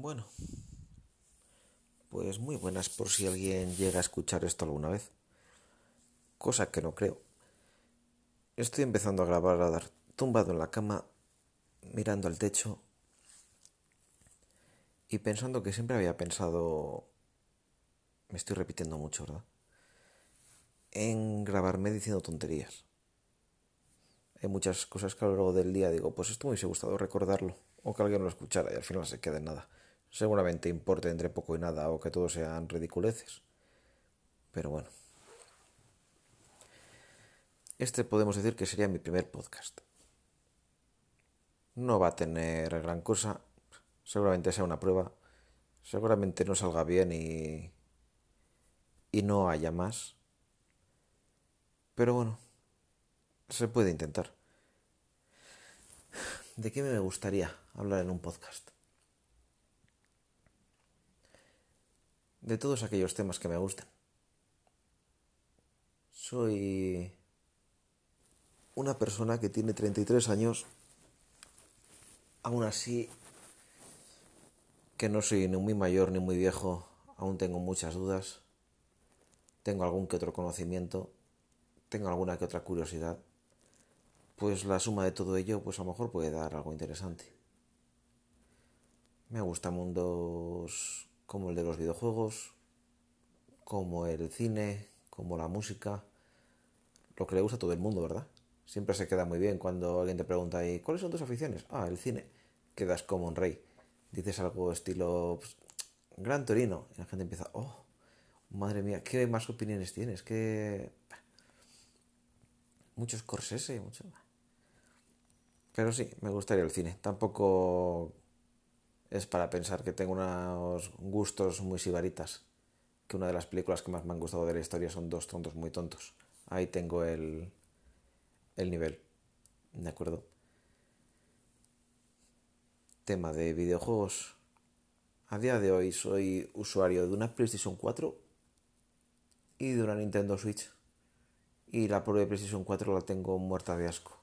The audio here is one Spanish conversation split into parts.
Bueno, pues muy buenas por si alguien llega a escuchar esto alguna vez. Cosa que no creo. Estoy empezando a grabar a dar tumbado en la cama, mirando al techo y pensando que siempre había pensado... Me estoy repitiendo mucho, ¿verdad? En grabarme diciendo tonterías. Hay muchas cosas que a lo largo del día digo, pues esto me hubiese gustado recordarlo, o que alguien lo escuchara y al final se quede en nada. Seguramente importe entre poco y nada, o que todos sean ridiculeces. Pero bueno. Este podemos decir que sería mi primer podcast. No va a tener gran cosa, seguramente sea una prueba, seguramente no salga bien y, y no haya más. Pero bueno, se puede intentar. ¿De qué me gustaría hablar en un podcast? De todos aquellos temas que me gustan. Soy una persona que tiene 33 años, aún así que no soy ni muy mayor ni muy viejo, aún tengo muchas dudas, tengo algún que otro conocimiento, tengo alguna que otra curiosidad pues la suma de todo ello, pues a lo mejor puede dar algo interesante. Me gustan mundos como el de los videojuegos, como el cine, como la música, lo que le gusta a todo el mundo, ¿verdad? Siempre se queda muy bien cuando alguien te pregunta, ¿y cuáles son tus aficiones? Ah, el cine. Quedas como un rey. Dices algo estilo pues, Gran Torino. Y la gente empieza, oh, madre mía, ¿qué más opiniones tienes? ¿Qué...? Muchos Corsese, mucho. Pero sí, me gustaría el cine. Tampoco es para pensar que tengo unos gustos muy sibaritas. Que una de las películas que más me han gustado de la historia son Dos tontos muy tontos. Ahí tengo el, el nivel. ¿De acuerdo? Tema de videojuegos. A día de hoy soy usuario de una PlayStation 4 y de una Nintendo Switch. Y la de PlayStation 4 la tengo muerta de asco.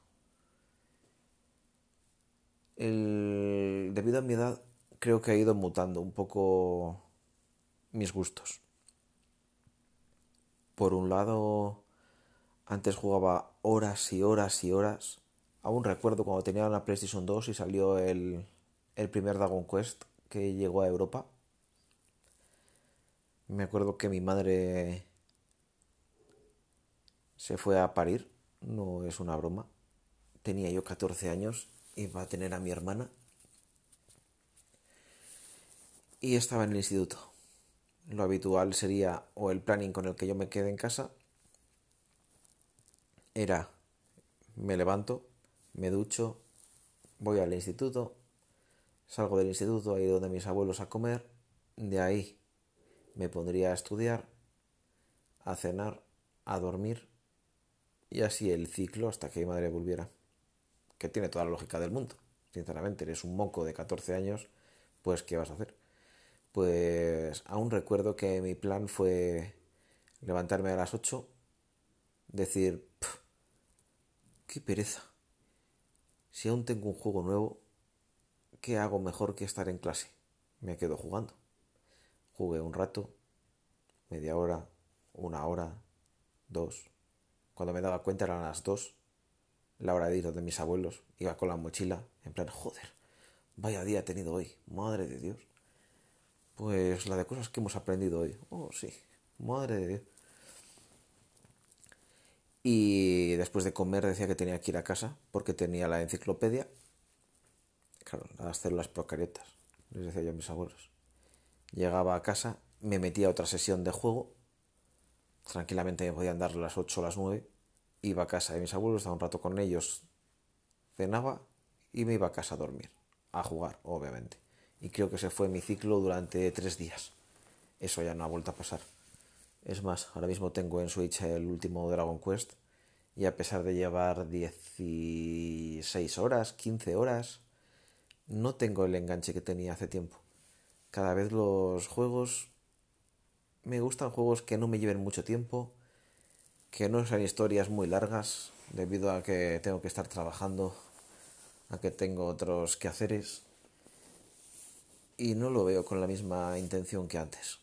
el, debido a mi edad, creo que ha ido mutando un poco mis gustos. Por un lado, antes jugaba horas y horas y horas. Aún recuerdo cuando tenía la PlayStation 2 y salió el, el primer Dragon Quest que llegó a Europa. Me acuerdo que mi madre se fue a parir, no es una broma. Tenía yo 14 años iba a tener a mi hermana y estaba en el instituto. Lo habitual sería, o el planning con el que yo me quede en casa, era, me levanto, me ducho, voy al instituto, salgo del instituto, ahí donde mis abuelos a comer, de ahí me pondría a estudiar, a cenar, a dormir, y así el ciclo hasta que mi madre volviera que tiene toda la lógica del mundo. Sinceramente, eres un moco de 14 años, pues ¿qué vas a hacer? Pues aún recuerdo que mi plan fue levantarme a las 8, decir, qué pereza. Si aún tengo un juego nuevo, ¿qué hago mejor que estar en clase? Me quedo jugando. Jugué un rato, media hora, una hora, dos. Cuando me daba cuenta eran las dos la hora de ir de mis abuelos, iba con la mochila, en plan, joder, vaya día he tenido hoy, madre de Dios. Pues la de cosas que hemos aprendido hoy, oh sí, madre de Dios. Y después de comer decía que tenía que ir a casa porque tenía la enciclopedia, claro, las células procariotas, les decía yo a mis abuelos. Llegaba a casa, me metía a otra sesión de juego, tranquilamente me podían dar las 8 o las 9 iba a casa de mis abuelos, estaba un rato con ellos, cenaba y me iba a casa a dormir, a jugar, obviamente. Y creo que se fue mi ciclo durante tres días. Eso ya no ha vuelto a pasar. Es más, ahora mismo tengo en Switch el último Dragon Quest y a pesar de llevar 16 horas, 15 horas, no tengo el enganche que tenía hace tiempo. Cada vez los juegos... Me gustan juegos que no me lleven mucho tiempo, que no sean historias muy largas, debido a que tengo que estar trabajando, a que tengo otros quehaceres. Y no lo veo con la misma intención que antes.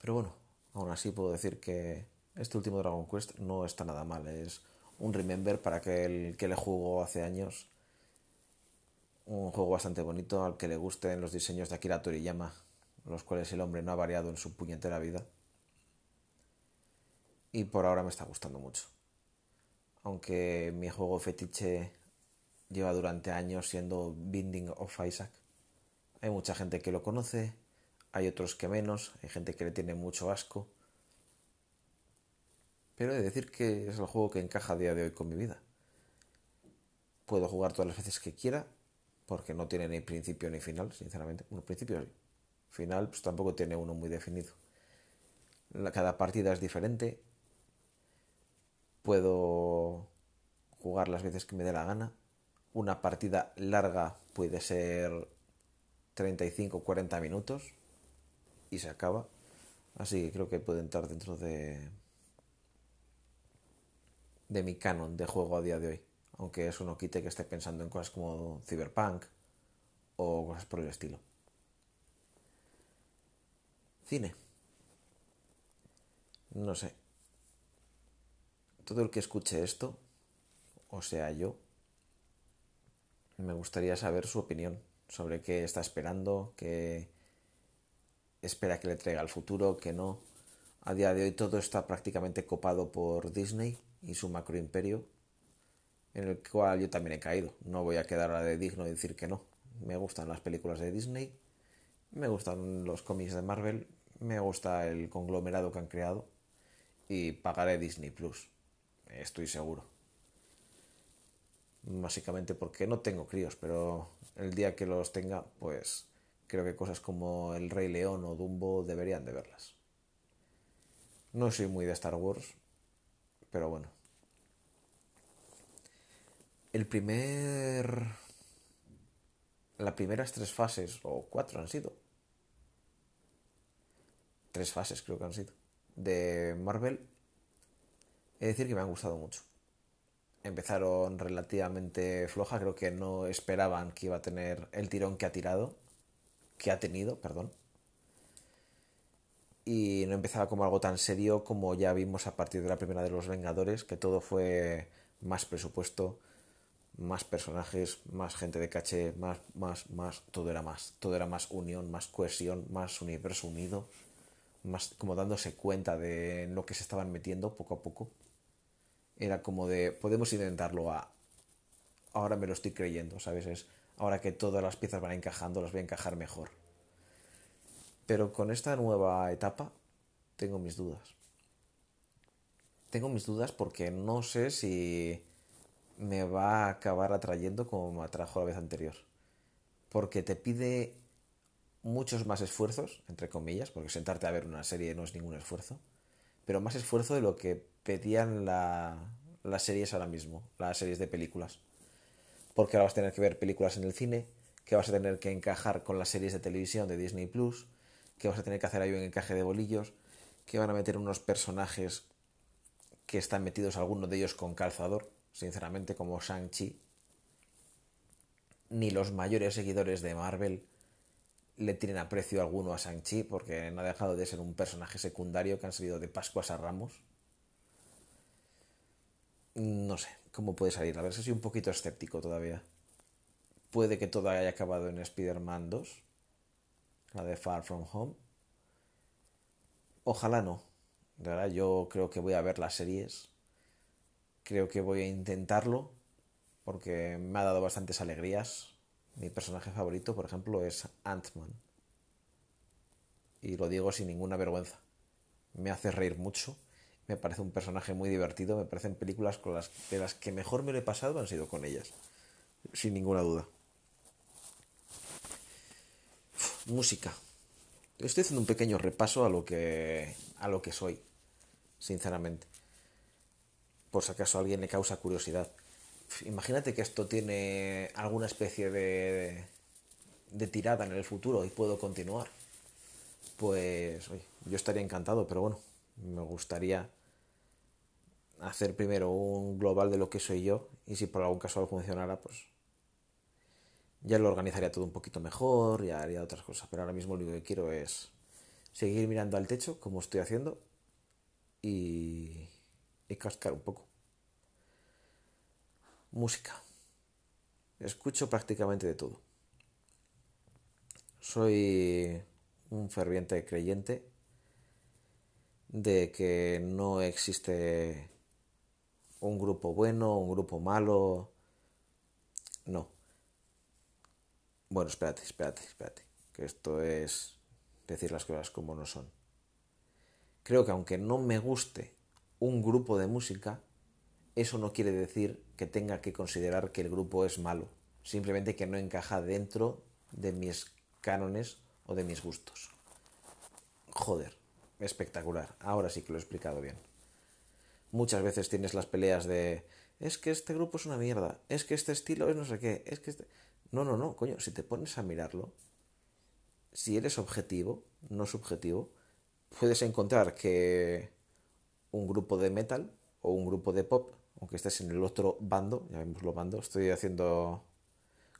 Pero bueno, aún así puedo decir que este último Dragon Quest no está nada mal. Es un remember para aquel que le jugó hace años. Un juego bastante bonito al que le gusten los diseños de Akira Toriyama, los cuales el hombre no ha variado en su puñetera vida. Y por ahora me está gustando mucho. Aunque mi juego fetiche lleva durante años siendo Binding of Isaac. Hay mucha gente que lo conoce, hay otros que menos, hay gente que le tiene mucho asco. Pero he de decir que es el juego que encaja a día de hoy con mi vida. Puedo jugar todas las veces que quiera, porque no tiene ni principio ni final, sinceramente. Bueno, principio sí. Final, pues tampoco tiene uno muy definido. Cada partida es diferente. Puedo jugar las veces que me dé la gana. Una partida larga puede ser 35 o 40 minutos y se acaba. Así que creo que puede entrar dentro de de mi canon de juego a día de hoy. Aunque eso no quite que esté pensando en cosas como Cyberpunk o cosas por el estilo. Cine. No sé. Todo el que escuche esto, o sea yo, me gustaría saber su opinión sobre qué está esperando, qué espera que le traiga al futuro, que no. A día de hoy todo está prácticamente copado por Disney y su macroimperio, en el cual yo también he caído. No voy a quedar a de digno de decir que no. Me gustan las películas de Disney, me gustan los cómics de Marvel, me gusta el conglomerado que han creado y pagaré Disney Plus, estoy seguro. Básicamente porque no tengo críos, pero el día que los tenga, pues creo que cosas como El Rey León o Dumbo deberían de verlas. No soy muy de Star Wars, pero bueno. El primer... Las primeras tres fases, o cuatro han sido. Tres fases creo que han sido. De Marvel. He de decir que me han gustado mucho. Empezaron relativamente floja, creo que no esperaban que iba a tener el tirón que ha tirado. Que ha tenido, perdón y no empezaba como algo tan serio como ya vimos a partir de la primera de los Vengadores, que todo fue más presupuesto, más personajes, más gente de caché, más, más, más, todo era más, todo era más unión, más cohesión, más universo unido, más como dándose cuenta de lo que se estaban metiendo poco a poco. Era como de, podemos intentarlo a, ahora me lo estoy creyendo, ¿sabes? Es, ahora que todas las piezas van encajando, las voy a encajar mejor. Pero con esta nueva etapa tengo mis dudas. Tengo mis dudas porque no sé si me va a acabar atrayendo como me atrajo la vez anterior. Porque te pide muchos más esfuerzos, entre comillas, porque sentarte a ver una serie no es ningún esfuerzo, pero más esfuerzo de lo que pedían las series ahora mismo, las series de películas. Porque ahora vas a tener que ver películas en el cine, que vas a tener que encajar con las series de televisión de Disney Plus, que vas a tener que hacer ahí un encaje de bolillos, que van a meter unos personajes que están metidos algunos de ellos con calzador, sinceramente, como Shang-Chi. Ni los mayores seguidores de Marvel le tienen aprecio alguno a Shang-Chi porque no ha dejado de ser un personaje secundario que han salido de Pascuas a Ramos. No sé cómo puede salir. A ver si soy un poquito escéptico todavía. Puede que todo haya acabado en Spider-Man 2 la de Far From Home. Ojalá no. De verdad, yo creo que voy a ver las series. Creo que voy a intentarlo porque me ha dado bastantes alegrías. Mi personaje favorito, por ejemplo, es Ant-Man. Y lo digo sin ninguna vergüenza. Me hace reír mucho. Me parece un personaje muy divertido. Me parecen películas con las, de las que mejor me lo he pasado han sido con ellas. Sin ninguna duda. música. Estoy haciendo un pequeño repaso a lo que, a lo que soy, sinceramente. Por si acaso a alguien le causa curiosidad. Imagínate que esto tiene alguna especie de, de tirada en el futuro y puedo continuar. Pues yo estaría encantado, pero bueno, me gustaría hacer primero un global de lo que soy yo y si por algún caso funcionara, pues ya lo organizaría todo un poquito mejor, ya haría otras cosas, pero ahora mismo lo único que quiero es seguir mirando al techo, como estoy haciendo, y, y cascar un poco. Música. Escucho prácticamente de todo. Soy un ferviente creyente de que no existe un grupo bueno, un grupo malo. No. Bueno, espérate, espérate, espérate. Que esto es decir las cosas como no son. Creo que aunque no me guste un grupo de música, eso no quiere decir que tenga que considerar que el grupo es malo. Simplemente que no encaja dentro de mis cánones o de mis gustos. Joder, espectacular. Ahora sí que lo he explicado bien. Muchas veces tienes las peleas de es que este grupo es una mierda, es que este estilo es no sé qué, es que este... No, no, no, coño, si te pones a mirarlo, si eres objetivo, no subjetivo, puedes encontrar que un grupo de metal o un grupo de pop, aunque estés en el otro bando, ya vemos lo bando, estoy haciendo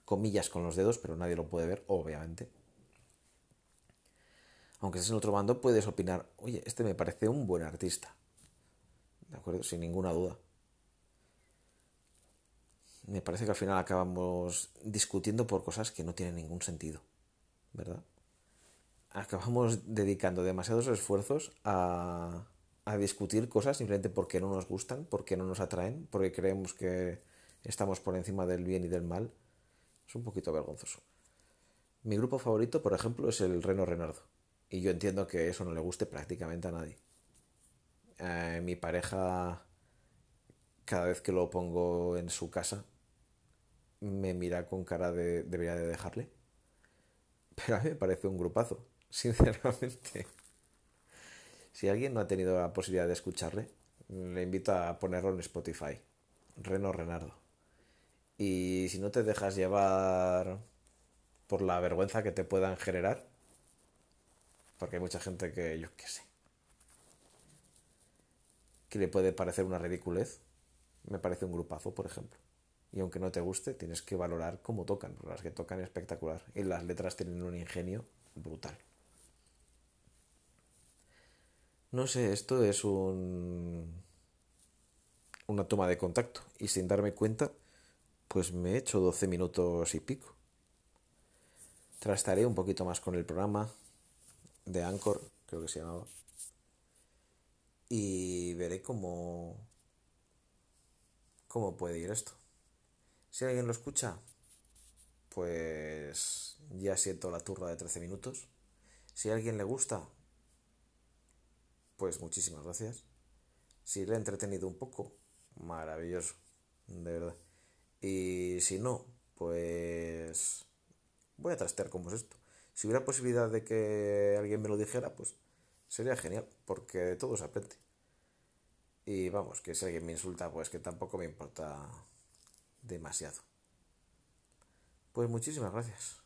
comillas con los dedos, pero nadie lo puede ver, obviamente. Aunque estés en otro bando, puedes opinar, oye, este me parece un buen artista. ¿De acuerdo? Sin ninguna duda. Me parece que al final acabamos discutiendo por cosas que no tienen ningún sentido. ¿Verdad? Acabamos dedicando demasiados esfuerzos a, a discutir cosas simplemente porque no nos gustan, porque no nos atraen, porque creemos que estamos por encima del bien y del mal. Es un poquito vergonzoso. Mi grupo favorito, por ejemplo, es el Reno Renardo. Y yo entiendo que eso no le guste prácticamente a nadie. Eh, mi pareja, cada vez que lo pongo en su casa, me mira con cara de debería de dejarle. Pero a mí me parece un grupazo, sinceramente. Si alguien no ha tenido la posibilidad de escucharle, le invito a ponerlo en Spotify. Reno Renardo. Y si no te dejas llevar por la vergüenza que te puedan generar, porque hay mucha gente que, yo qué sé, que le puede parecer una ridiculez, me parece un grupazo, por ejemplo. Y aunque no te guste, tienes que valorar cómo tocan, porque las que tocan es espectacular. Y las letras tienen un ingenio brutal. No sé, esto es un una toma de contacto y sin darme cuenta, pues me he hecho 12 minutos y pico. Trastaré un poquito más con el programa de Anchor, creo que se llamaba. Y veré cómo cómo puede ir esto. Si alguien lo escucha, pues ya siento la turra de 13 minutos. Si a alguien le gusta, pues muchísimas gracias. Si le he entretenido un poco, maravilloso, de verdad. Y si no, pues voy a trastear cómo es esto. Si hubiera posibilidad de que alguien me lo dijera, pues sería genial, porque de todo se aprende. Y vamos, que si alguien me insulta, pues que tampoco me importa demasiado. Pues muchísimas gracias.